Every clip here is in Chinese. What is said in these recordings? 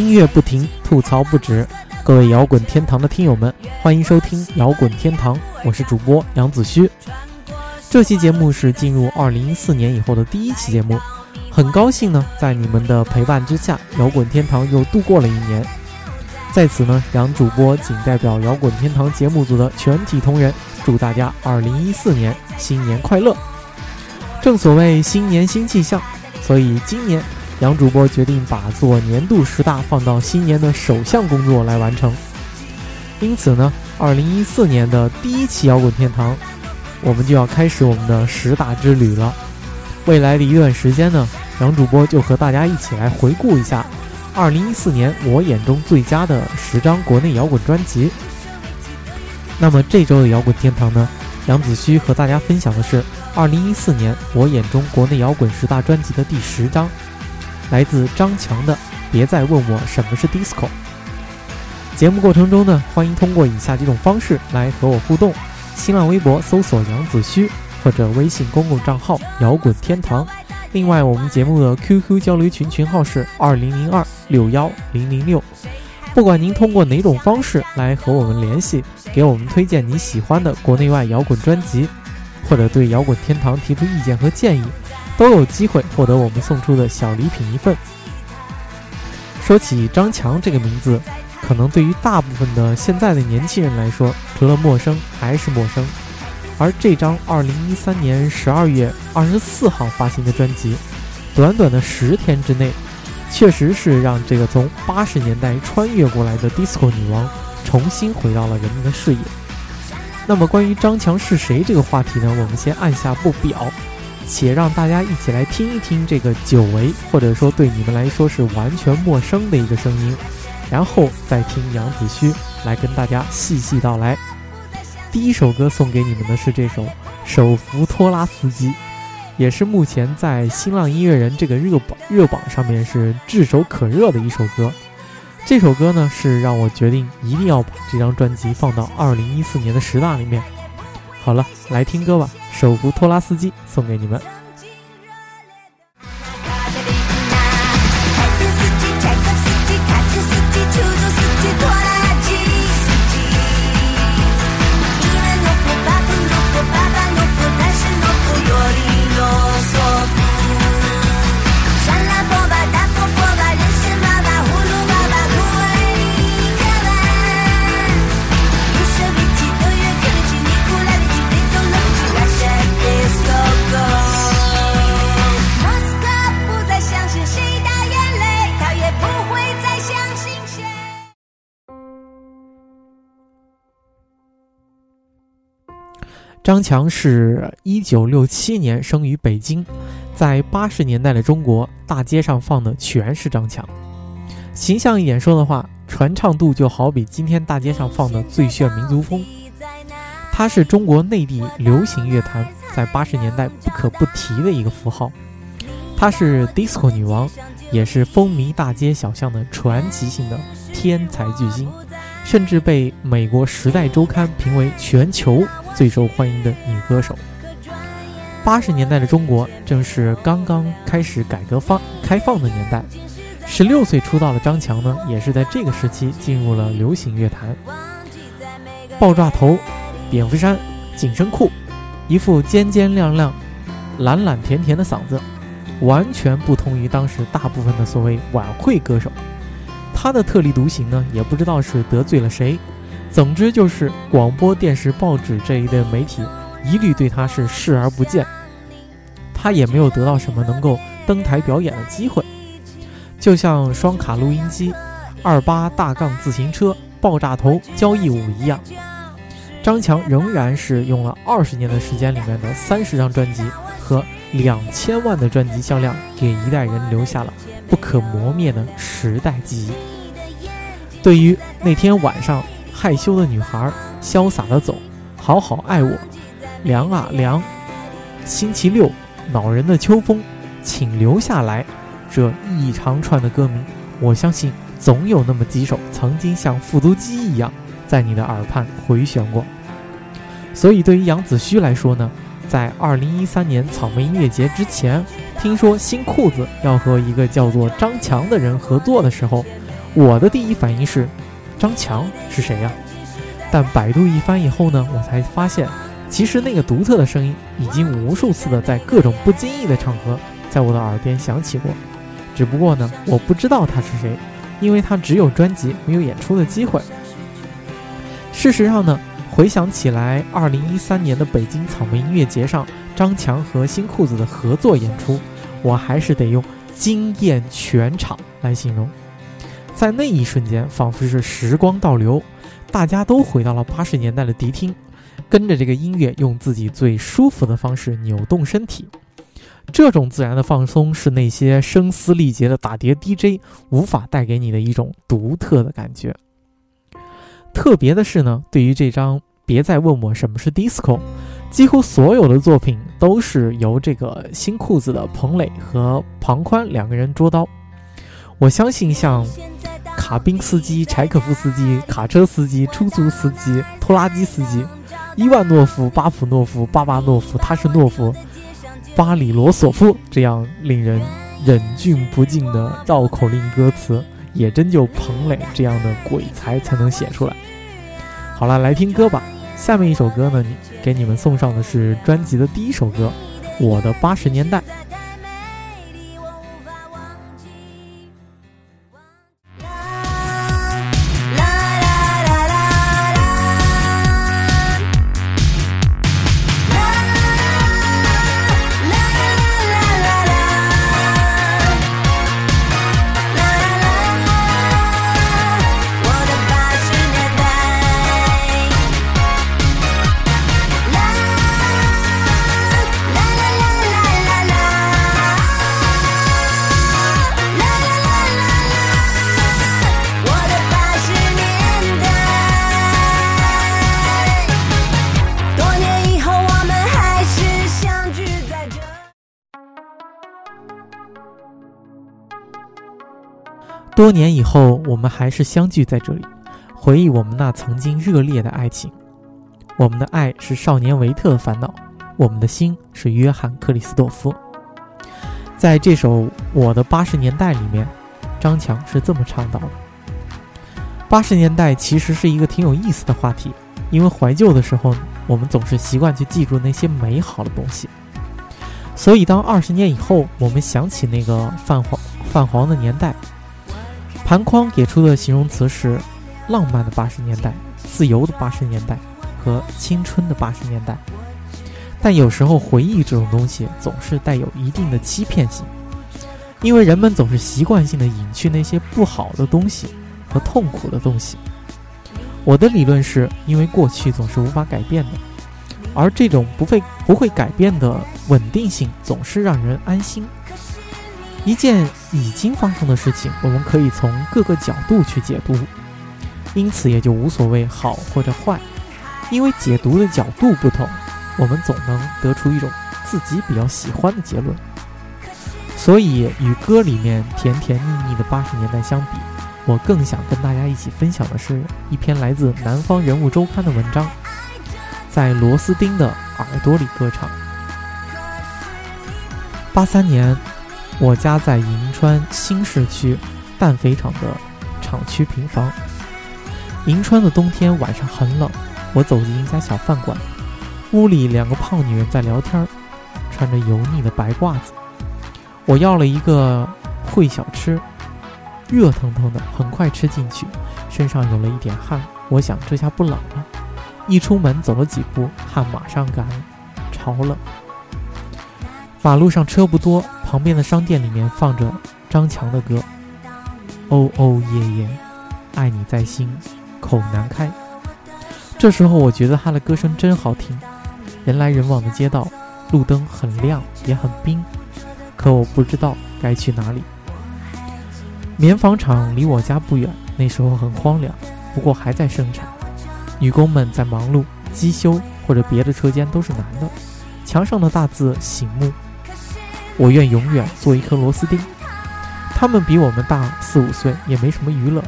音乐不停，吐槽不止。各位摇滚天堂的听友们，欢迎收听摇滚天堂，我是主播杨子虚。这期节目是进入二零一四年以后的第一期节目，很高兴呢，在你们的陪伴之下，摇滚天堂又度过了一年。在此呢，杨主播仅代表摇滚天堂节目组的全体同仁，祝大家二零一四年新年快乐。正所谓新年新气象，所以今年。杨主播决定把做年度十大放到新年的首项工作来完成，因此呢，二零一四年的第一期摇滚天堂，我们就要开始我们的十大之旅了。未来的一段时间呢，杨主播就和大家一起来回顾一下二零一四年我眼中最佳的十张国内摇滚专辑。那么这周的摇滚天堂呢，杨子虚和大家分享的是二零一四年我眼中国内摇滚十大专辑的第十张。来自张强的《别再问我什么是 disco》。节目过程中呢，欢迎通过以下几种方式来和我互动：新浪微博搜索杨子虚，或者微信公共账号摇滚天堂。另外，我们节目的 QQ 交流群群号是二零零二六幺零零六。不管您通过哪种方式来和我们联系，给我们推荐你喜欢的国内外摇滚专辑，或者对摇滚天堂提出意见和建议。都有机会获得我们送出的小礼品一份。说起张强这个名字，可能对于大部分的现在的年轻人来说，除了陌生还是陌生。而这张二零一三年十二月二十四号发行的专辑，短短的十天之内，确实是让这个从八十年代穿越过来的 disco 女王重新回到了人们的视野。那么关于张强是谁这个话题呢？我们先按下不表。且让大家一起来听一听这个久违或者说对你们来说是完全陌生的一个声音，然后再听杨子虚来跟大家细细道来。第一首歌送给你们的是这首《手扶拖拉司机》，也是目前在新浪音乐人这个热榜热榜上面是炙手可热的一首歌。这首歌呢是让我决定一定要把这张专辑放到二零一四年的十大里面。好了，来听歌吧。手扶拖拉司机送给你们。张强是一九六七年生于北京，在八十年代的中国，大街上放的全是张强。形象一点说的话，传唱度就好比今天大街上放的《最炫民族风》。他是中国内地流行乐坛在八十年代不可不提的一个符号。她是 disco 女王，也是风靡大街小巷的传奇性的天才巨星，甚至被美国《时代周刊》评为全球。最受欢迎的女歌手。八十年代的中国正是刚刚开始改革放开放的年代，十六岁出道的张强呢，也是在这个时期进入了流行乐坛。爆炸头、蝙蝠衫、紧身裤，一副尖尖亮亮、懒懒甜甜的嗓子，完全不同于当时大部分的所谓晚会歌手。他的特立独行呢，也不知道是得罪了谁。总之就是广播电视、报纸这一类媒体一律对他是视而不见，他也没有得到什么能够登台表演的机会。就像双卡录音机、二八大杠自行车、爆炸头、交谊舞一样，张强仍然是用了二十年的时间里面的三十张专辑和两千万的专辑销量，给一代人留下了不可磨灭的时代记忆。对于那天晚上。害羞的女孩，潇洒的走，好好爱我，凉啊凉，星期六，恼人的秋风，请留下来，这一长串的歌名，我相信总有那么几首曾经像复读机一样在你的耳畔回旋过。所以对于杨子胥来说呢，在二零一三年草莓音乐节之前，听说新裤子要和一个叫做张强的人合作的时候，我的第一反应是，张强是谁呀？但百度一番以后呢，我才发现，其实那个独特的声音已经无数次的在各种不经意的场合，在我的耳边响起过。只不过呢，我不知道他是谁，因为他只有专辑，没有演出的机会。事实上呢，回想起来，二零一三年的北京草莓音乐节上，张强和新裤子的合作演出，我还是得用惊艳全场来形容。在那一瞬间，仿佛是时光倒流，大家都回到了八十年代的迪厅，跟着这个音乐，用自己最舒服的方式扭动身体。这种自然的放松，是那些声嘶力竭的打碟 DJ 无法带给你的一种独特的感觉。特别的是呢，对于这张《别再问我什么是 disco》，几乎所有的作品都是由这个新裤子的彭磊和庞宽两个人捉刀。我相信像。卡宾斯基、柴可夫斯基、卡车司机、出租司机、拖拉机司机、伊万诺夫、巴甫诺夫、巴巴诺夫、他是诺夫、巴里罗索夫，这样令人忍俊不禁的绕口令歌词，也真就彭磊这样的鬼才才能写出来。好了，来听歌吧。下面一首歌呢，给你们送上的是专辑的第一首歌，《我的八十年代》。多年以后，我们还是相聚在这里，回忆我们那曾经热烈的爱情。我们的爱是少年维特的烦恼，我们的心是约翰克里斯多夫。在这首《我的八十年代》里面，张强是这么唱到的：八十年代其实是一个挺有意思的话题，因为怀旧的时候，我们总是习惯去记住那些美好的东西。所以，当二十年以后，我们想起那个泛黄泛黄的年代。盘框给出的形容词是浪漫的八十年代、自由的八十年代和青春的八十年代。但有时候回忆这种东西总是带有一定的欺骗性，因为人们总是习惯性的隐去那些不好的东西和痛苦的东西。我的理论是因为过去总是无法改变的，而这种不会不会改变的稳定性总是让人安心。一件已经发生的事情，我们可以从各个角度去解读，因此也就无所谓好或者坏，因为解读的角度不同，我们总能得出一种自己比较喜欢的结论。所以，与歌里面甜甜蜜蜜的八十年代相比，我更想跟大家一起分享的是一篇来自《南方人物周刊》的文章，在螺丝钉的耳朵里歌唱。八三年。我家在银川新市区氮肥厂的厂区平房。银川的冬天晚上很冷，我走进一家小饭馆，屋里两个胖女人在聊天，穿着油腻的白褂子。我要了一个烩小吃，热腾腾的，很快吃进去，身上有了一点汗。我想这下不冷了。一出门走了几步，汗马上干了，潮冷。马路上车不多。旁边的商店里面放着张强的歌，《哦哦耶耶》，爱你在心，口难开。这时候我觉得他的歌声真好听。人来人往的街道，路灯很亮也很冰，可我不知道该去哪里。棉纺厂离我家不远，那时候很荒凉，不过还在生产，女工们在忙碌，机修或者别的车间都是男的。墙上的大字醒目。我愿永远做一颗螺丝钉。他们比我们大四五岁，也没什么娱乐。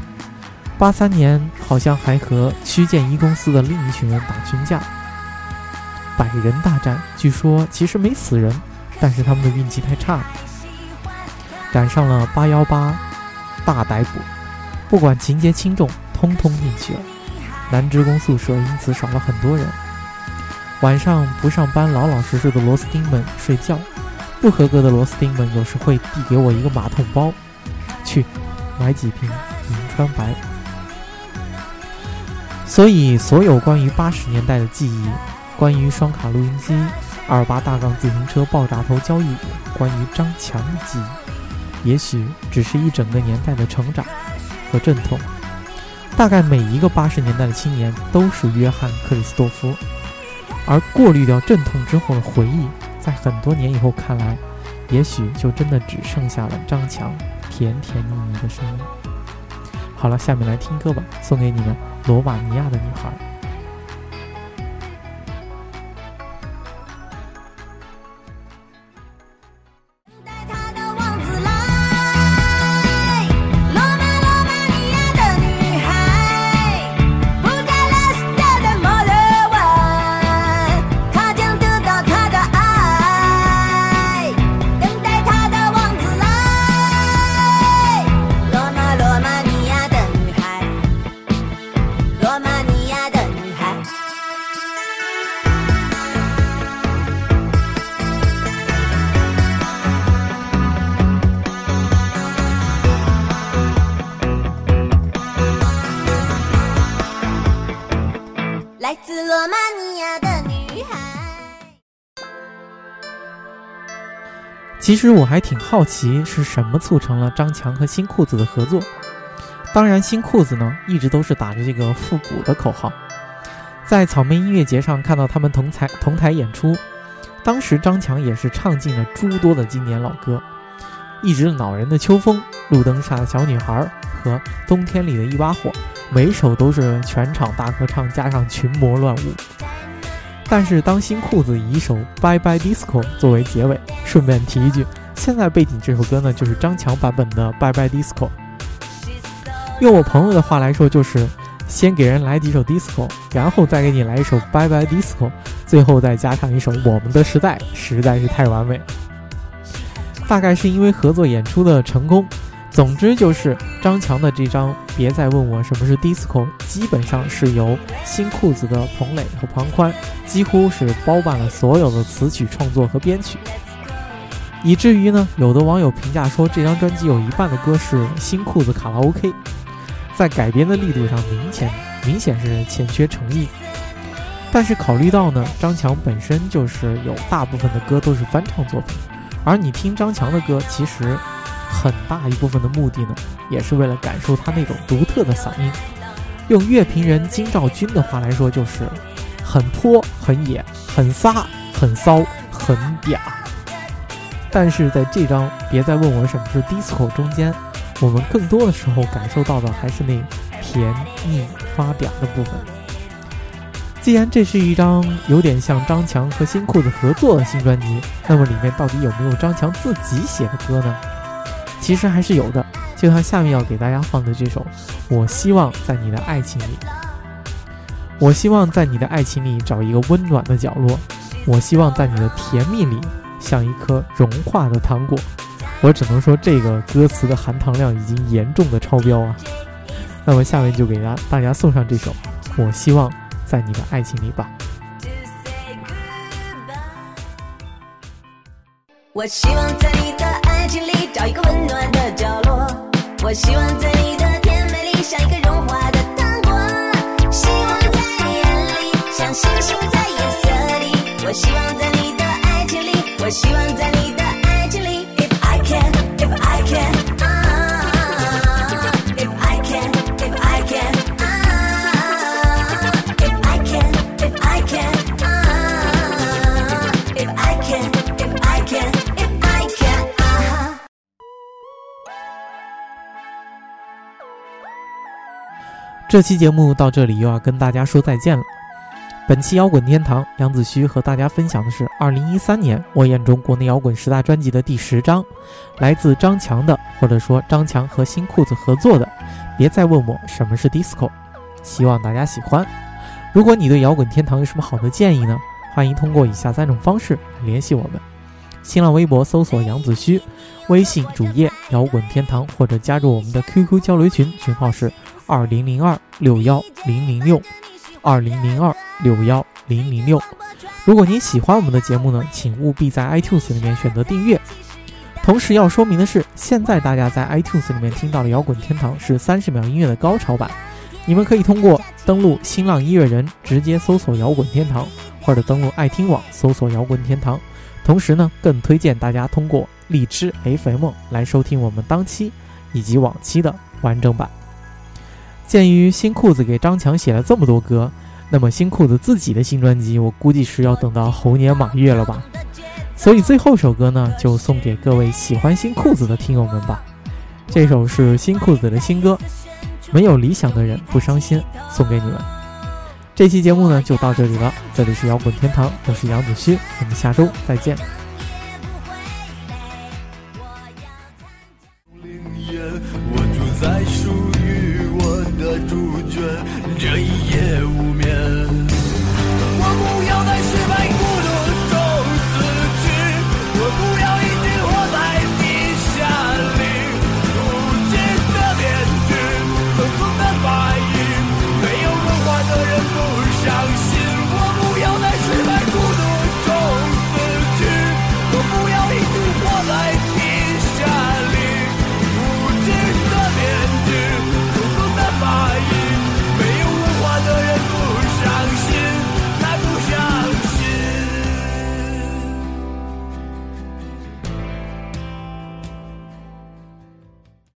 八三年好像还和区建一公司的另一群人打群架，百人大战。据说其实没死人，但是他们的运气太差了，赶上了八幺八大逮捕。不管情节轻重，通通进去了。男职工宿舍因此少了很多人。晚上不上班，老老实实的螺丝钉们睡觉；不合格的螺丝钉们有时会递给我一个马桶包，去买几瓶银川白。所以，所有关于八十年代的记忆，关于双卡录音机、二八大杠自行车爆炸头交易，关于张强的记忆，也许只是一整个年代的成长和阵痛。大概每一个八十年代的青年都是约翰·克里斯多夫，而过滤掉阵痛之后的回忆，在很多年以后看来，也许就真的只剩下了张强甜甜蜜蜜的声音。好了，下面来听歌吧，送给你们。罗马尼亚的女孩。其实我还挺好奇，是什么促成了张强和新裤子的合作？当然，新裤子呢一直都是打着这个复古的口号。在草莓音乐节上看到他们同台同台演出，当时张强也是唱尽了诸多的经典老歌，《一直恼人的秋风》《路灯下的小女孩》和《冬天里的一把火》，每首都是全场大合唱加上群魔乱舞。但是当新裤子以一首《Bye Bye Disco》作为结尾，顺便提一句，现在背景这首歌呢，就是张强版本的《Bye Bye Disco》。用我朋友的话来说，就是先给人来几首 disco，然后再给你来一首《Bye Bye Disco》，最后再加上一首《我们的时代》，实在是太完美了。大概是因为合作演出的成功。总之就是张强的这张《别再问我什么是 disco》，基本上是由新裤子的彭磊和庞宽几乎是包办了所有的词曲创作和编曲，以至于呢，有的网友评价说这张专辑有一半的歌是新裤子卡拉 OK，在改编的力度上明显明显是欠缺诚意。但是考虑到呢，张强本身就是有大部分的歌都是翻唱作品，而你听张强的歌，其实。很大一部分的目的呢，也是为了感受他那种独特的嗓音。用乐评人金兆君的话来说，就是很泼、很野、很撒、很骚、很嗲。但是在这张《别再问我什么是 disco》中间，我们更多的时候感受到的还是那甜腻发嗲的部分。既然这是一张有点像张强和新裤子合作的新专辑，那么里面到底有没有张强自己写的歌呢？其实还是有的，就像下面要给大家放的这首《我希望在你的爱情里》。我希望在你的爱情里找一个温暖的角落，我希望在你的甜蜜里像一颗融化的糖果。我只能说，这个歌词的含糖量已经严重的超标啊！那么下面就给大大家送上这首《我希望在你的爱情里》吧。我希望在你的爱情里找一个温暖的角落，我希望在你的甜美里像一个融化的糖果，希望在你眼里像星星在夜色里，我希望这期节目到这里又要跟大家说再见了。本期摇滚天堂，杨子虚和大家分享的是2013年我眼中国内摇滚十大专辑的第十张，来自张强的，或者说张强和新裤子合作的。别再问我什么是 disco，希望大家喜欢。如果你对摇滚天堂有什么好的建议呢？欢迎通过以下三种方式联系我们：新浪微博搜索杨子虚，微信主页摇滚天堂，或者加入我们的 QQ 交流群，群号是二零零二六幺零零六二零零二六幺零零六。如果您喜欢我们的节目呢，请务必在 iTunes 里面选择订阅。同时要说明的是，现在大家在 iTunes 里面听到的摇滚天堂是三十秒音乐的高潮版，你们可以通过登录新浪音乐人直接搜索摇滚天堂，或者登录爱听网搜索摇滚天堂。同时呢，更推荐大家通过荔枝 FM 来收听我们当期以及往期的完整版。鉴于新裤子给张强写了这么多歌，那么新裤子自己的新专辑，我估计是要等到猴年马月了吧。所以最后首歌呢，就送给各位喜欢新裤子的听友们吧。这首是新裤子的新歌，《没有理想的人不伤心》，送给你们。这期节目呢就到这里了，这里是摇滚天堂，我是杨子虚，我们下周再见。